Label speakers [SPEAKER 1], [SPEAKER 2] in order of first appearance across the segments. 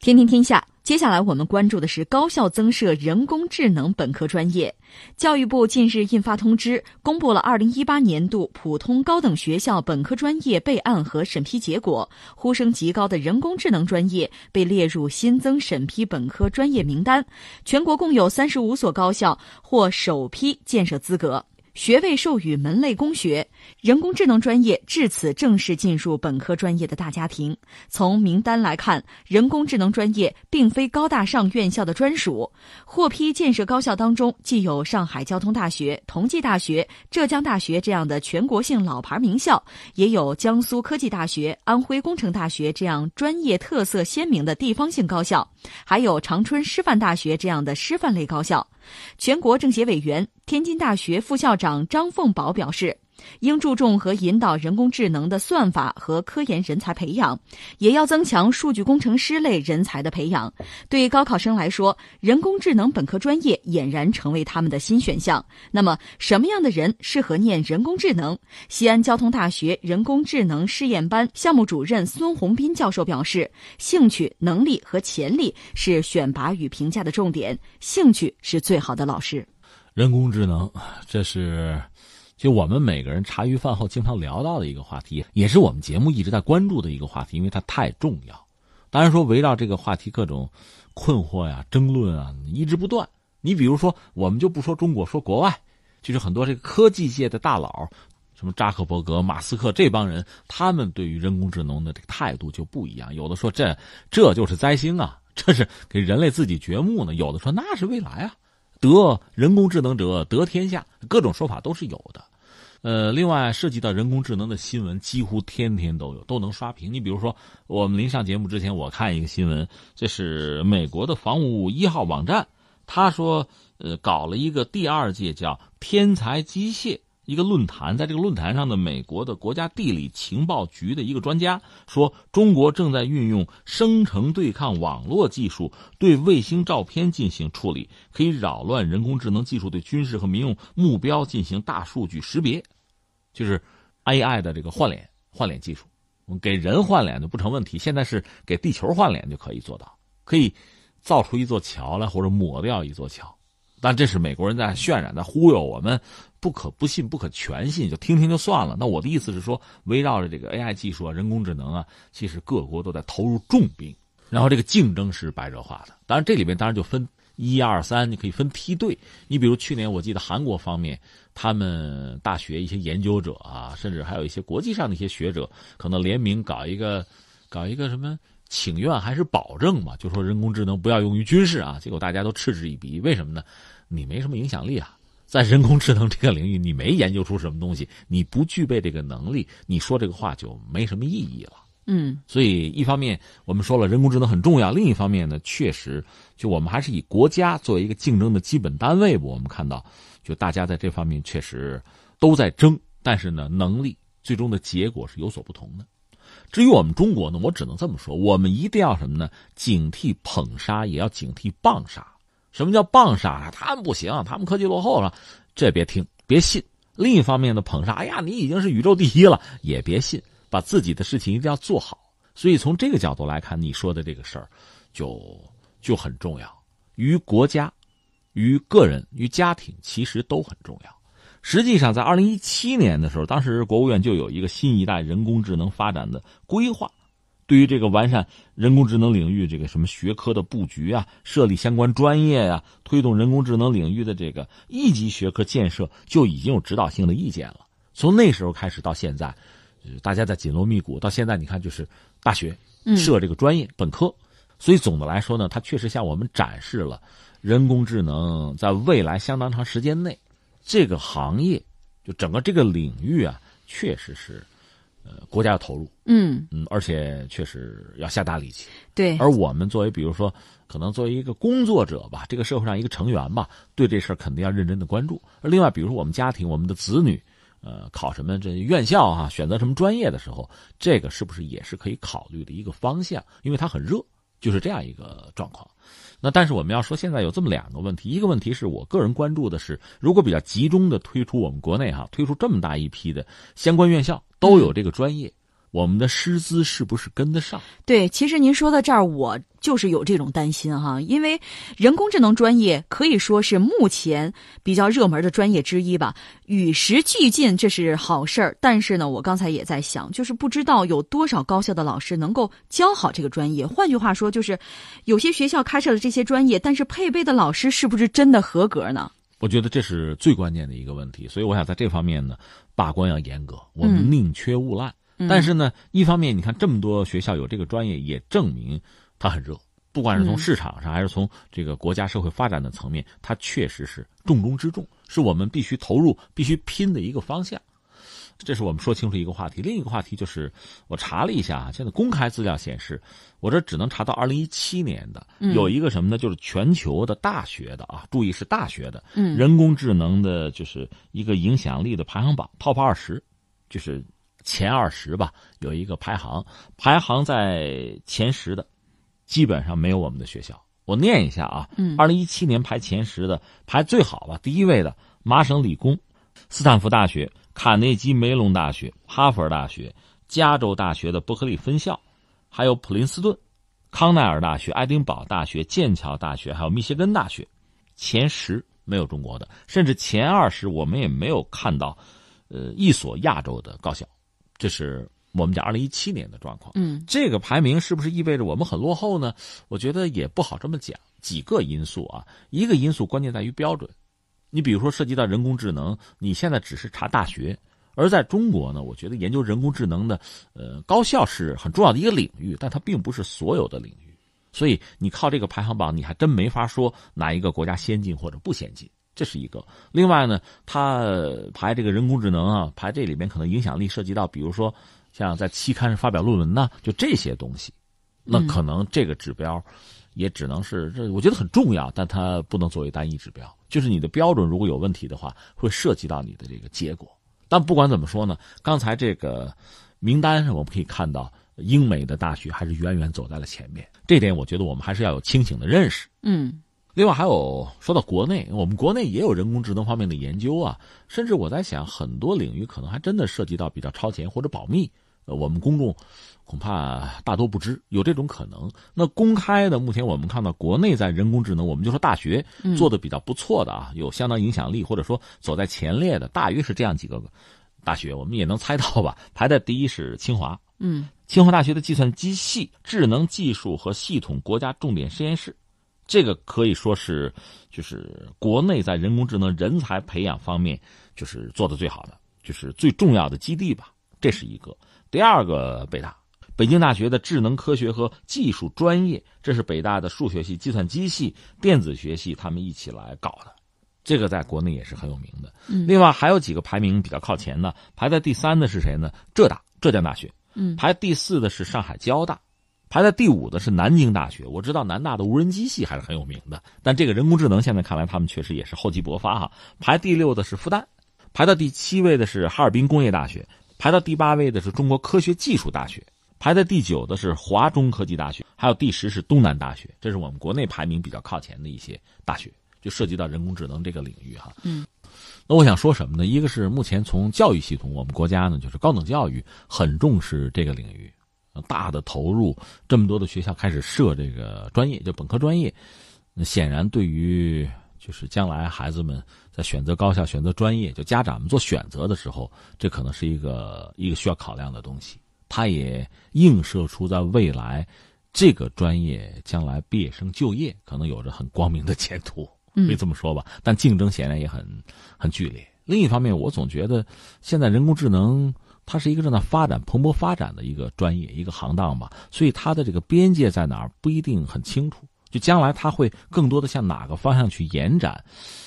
[SPEAKER 1] 天天天下，接下来我们关注的是高校增设人工智能本科专业。教育部近日印发通知，公布了二零一八年度普通高等学校本科专业备案和审批结果，呼声极高的人工智能专业被列入新增审批本科专业名单。全国共有三十五所高校获首批建设资格。学位授予门类工学，人工智能专业至此正式进入本科专业的大家庭。从名单来看，人工智能专业并非高大上院校的专属。获批建设高校当中，既有上海交通大学、同济大学、浙江大学这样的全国性老牌名校，也有江苏科技大学、安徽工程大学这样专业特色鲜明的地方性高校，还有长春师范大学这样的师范类高校。全国政协委员、天津大学副校长张凤宝表示。应注重和引导人工智能的算法和科研人才培养，也要增强数据工程师类人才的培养。对高考生来说，人工智能本科专业俨然成为他们的新选项。那么，什么样的人适合念人工智能？西安交通大学人工智能试验班项目主任孙宏斌教授表示：“兴趣、能力和潜力是选拔与评价的重点，兴趣是最好的老师。”
[SPEAKER 2] 人工智能，这是。就我们每个人茶余饭后经常聊到的一个话题，也是我们节目一直在关注的一个话题，因为它太重要。当然说，围绕这个话题各种困惑呀、争论啊，一直不断。你比如说，我们就不说中国，说国外，就是很多这个科技界的大佬，什么扎克伯格、马斯克这帮人，他们对于人工智能的这个态度就不一样。有的说这这就是灾星啊，这是给人类自己掘墓呢；有的说那是未来啊，得人工智能者得天下，各种说法都是有的。呃，另外涉及到人工智能的新闻，几乎天天都有，都能刷屏。你比如说，我们临上节目之前，我看一个新闻，这是美国的防务一号网站，他说，呃，搞了一个第二届叫“天才机械”一个论坛，在这个论坛上的美国的国家地理情报局的一个专家说，中国正在运用生成对抗网络技术对卫星照片进行处理，可以扰乱人工智能技术对军事和民用目标进行大数据识别。就是 AI 的这个换脸换脸技术，给人换脸就不成问题。现在是给地球换脸就可以做到，可以造出一座桥来，或者抹掉一座桥。但这是美国人在渲染、在忽悠我们，不可不信、不可全信，就听听就算了。那我的意思是说，围绕着这个 AI 技术啊、人工智能啊，其实各国都在投入重兵，然后这个竞争是白热化的。当然，这里面当然就分。一二三，你可以分梯队。你比如去年，我记得韩国方面，他们大学一些研究者啊，甚至还有一些国际上的一些学者，可能联名搞一个，搞一个什么请愿还是保证嘛，就说人工智能不要用于军事啊。结果大家都嗤之以鼻，为什么呢？你没什么影响力啊，在人工智能这个领域，你没研究出什么东西，你不具备这个能力，你说这个话就没什么意义了。
[SPEAKER 1] 嗯，
[SPEAKER 2] 所以一方面我们说了人工智能很重要，另一方面呢，确实就我们还是以国家作为一个竞争的基本单位我们看到，就大家在这方面确实都在争，但是呢，能力最终的结果是有所不同的。至于我们中国呢，我只能这么说，我们一定要什么呢？警惕捧杀，也要警惕棒杀。什么叫棒杀？他们不行，他们科技落后了，这别听，别信。另一方面呢，捧杀，哎呀，你已经是宇宙第一了，也别信。把自己的事情一定要做好，所以从这个角度来看，你说的这个事儿，就就很重要，于国家、于个人、于家庭，其实都很重要。实际上，在二零一七年的时候，当时国务院就有一个新一代人工智能发展的规划，对于这个完善人工智能领域这个什么学科的布局啊，设立相关专业呀，推动人工智能领域的这个一级学科建设，就已经有指导性的意见了。从那时候开始到现在。大家在紧锣密鼓，到现在你看，就是大学设这个专业本科，所以总的来说呢，它确实向我们展示了人工智能在未来相当长时间内，这个行业就整个这个领域啊，确实是呃国家要投入，
[SPEAKER 1] 嗯
[SPEAKER 2] 嗯，而且确实要下大力气。
[SPEAKER 1] 对，
[SPEAKER 2] 而我们作为比如说可能作为一个工作者吧，这个社会上一个成员吧，对这事儿肯定要认真的关注。而另外，比如说我们家庭，我们的子女。呃，考什么这院校啊？选择什么专业的时候，这个是不是也是可以考虑的一个方向？因为它很热，就是这样一个状况。那但是我们要说，现在有这么两个问题，一个问题是我个人关注的是，如果比较集中的推出我们国内哈，推出这么大一批的相关院校都有这个专业。我们的师资是不是跟得上？
[SPEAKER 1] 对，其实您说到这儿，我就是有这种担心哈，因为人工智能专业可以说是目前比较热门的专业之一吧。与时俱进，这是好事儿。但是呢，我刚才也在想，就是不知道有多少高校的老师能够教好这个专业。换句话说，就是有些学校开设了这些专业，但是配备的老师是不是真的合格呢？
[SPEAKER 2] 我觉得这是最关键的一个问题。所以我想在这方面呢，把关要严格，我们宁缺毋滥。但是呢，一方面你看这么多学校有这个专业，也证明它很热。不管是从市场上，还是从这个国家社会发展的层面，它确实是重中之重，是我们必须投入、必须拼的一个方向。这是我们说清楚一个话题。另一个话题就是，我查了一下啊，现在公开资料显示，我这只能查到二零一七年的，有一个什么呢？就是全球的大学的啊，注意是大学的，人工智能的，就是一个影响力的排行榜，Top 二十，就是前二十吧，有一个排行，排行在前十的。基本上没有我们的学校，我念一下啊。嗯，二零一七年排前十的，排最好吧，第一位的麻省理工、斯坦福大学、卡内基梅隆大学、哈佛大学、加州大学的伯克利分校，还有普林斯顿、康奈尔大学、爱丁堡大学、剑桥大学，还有密歇根大学。前十没有中国的，甚至前二十我们也没有看到，呃，一所亚洲的高校。这是。我们讲二零一七年的状况，
[SPEAKER 1] 嗯，
[SPEAKER 2] 这个排名是不是意味着我们很落后呢？我觉得也不好这么讲。几个因素啊，一个因素关键在于标准。你比如说涉及到人工智能，你现在只是查大学，而在中国呢，我觉得研究人工智能的，呃，高校是很重要的一个领域，但它并不是所有的领域。所以你靠这个排行榜，你还真没法说哪一个国家先进或者不先进。这是一个。另外呢，它排这个人工智能啊，排这里面可能影响力涉及到，比如说。像在期刊上发表论文呢，就这些东西，那可能这个指标也只能是这，我觉得很重要，但它不能作为单一指标。就是你的标准如果有问题的话，会涉及到你的这个结果。但不管怎么说呢，刚才这个名单上我们可以看到，英美的大学还是远远走在了前面。这点我觉得我们还是要有清醒的认识。
[SPEAKER 1] 嗯。
[SPEAKER 2] 另外还有说到国内，我们国内也有人工智能方面的研究啊，甚至我在想，很多领域可能还真的涉及到比较超前或者保密，呃，我们公众恐怕大多不知，有这种可能。那公开的，目前我们看到国内在人工智能，我们就说大学做的比较不错的啊，有相当影响力或者说走在前列的，大约是这样几个大学，我们也能猜到吧？排在第一是清华，
[SPEAKER 1] 嗯，
[SPEAKER 2] 清华大学的计算机系智能技术和系统国家重点实验室。这个可以说是，就是国内在人工智能人才培养方面，就是做的最好的，就是最重要的基地吧。这是一个。第二个，北大，北京大学的智能科学和技术专业，这是北大的数学系、计算机系、电子学系他们一起来搞的，这个在国内也是很有名的。另外还有几个排名比较靠前的，排在第三的是谁呢？浙大，浙江大学。
[SPEAKER 1] 嗯，
[SPEAKER 2] 排第四的是上海交大。排在第五的是南京大学，我知道南大的无人机系还是很有名的，但这个人工智能现在看来，他们确实也是厚积薄发哈。排第六的是复旦，排到第七位的是哈尔滨工业大学，排到第八位的是中国科学技术大学，排在第九的是华中科技大学，还有第十是东南大学，这是我们国内排名比较靠前的一些大学，就涉及到人工智能这个领域哈。
[SPEAKER 1] 嗯，
[SPEAKER 2] 那我想说什么呢？一个是目前从教育系统，我们国家呢就是高等教育很重视这个领域。大的投入，这么多的学校开始设这个专业，就本科专业，那显然对于就是将来孩子们在选择高校、选择专业，就家长们做选择的时候，这可能是一个一个需要考量的东西。它也映射出在未来这个专业将来毕业生就业可能有着很光明的前途，可以这么说吧。但竞争显然也很很剧烈。另一方面，我总觉得现在人工智能。它是一个正在发展、蓬勃发展的一个专业、一个行当吧，所以它的这个边界在哪儿不一定很清楚。就将来它会更多的向哪个方向去延展，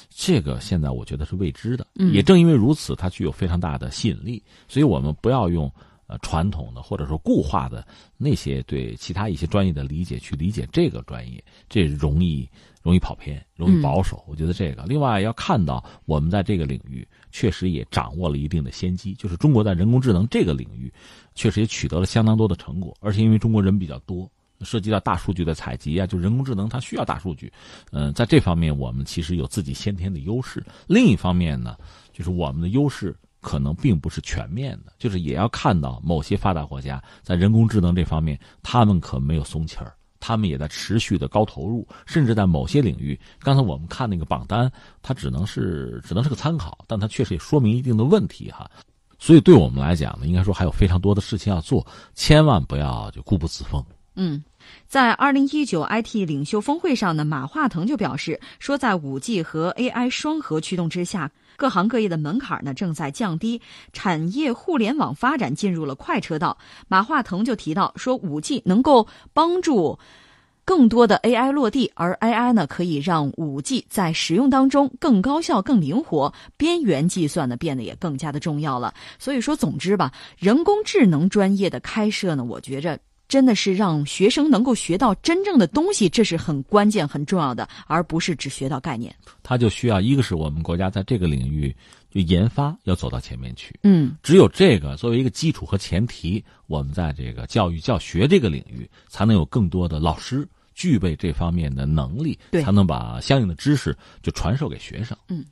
[SPEAKER 2] 这个现在我觉得是未知的。也正因为如此，它具有非常大的吸引力。所以我们不要用呃传统的或者说固化的那些对其他一些专业的理解去理解这个专业，这容易。容易跑偏，容易保守。我觉得这个，另外要看到我们在这个领域确实也掌握了一定的先机，就是中国在人工智能这个领域确实也取得了相当多的成果。而且因为中国人比较多，涉及到大数据的采集啊，就人工智能它需要大数据。嗯，在这方面我们其实有自己先天的优势。另一方面呢，就是我们的优势可能并不是全面的，就是也要看到某些发达国家在人工智能这方面，他们可没有松气儿。他们也在持续的高投入，甚至在某些领域，刚才我们看那个榜单，它只能是只能是个参考，但它确实也说明一定的问题哈。所以对我们来讲呢，应该说还有非常多的事情要做，千万不要就固步自封。
[SPEAKER 1] 嗯，在二零一九 IT 领袖峰会上呢，马化腾就表示说，在五 G 和 AI 双核驱动之下，各行各业的门槛呢正在降低，产业互联网发展进入了快车道。马化腾就提到说，五 G 能够帮助更多的 AI 落地，而 AI 呢可以让五 G 在使用当中更高效、更灵活，边缘计算呢变得也更加的重要了。所以说，总之吧，人工智能专业的开设呢，我觉着。真的是让学生能够学到真正的东西，这是很关键、很重要的，而不是只学到概念。
[SPEAKER 2] 他就需要一个是我们国家在这个领域就研发要走到前面去，
[SPEAKER 1] 嗯，
[SPEAKER 2] 只有这个作为一个基础和前提，我们在这个教育教学这个领域才能有更多的老师具备这方面的能力，才能把相应的知识就传授给学生。
[SPEAKER 1] 嗯。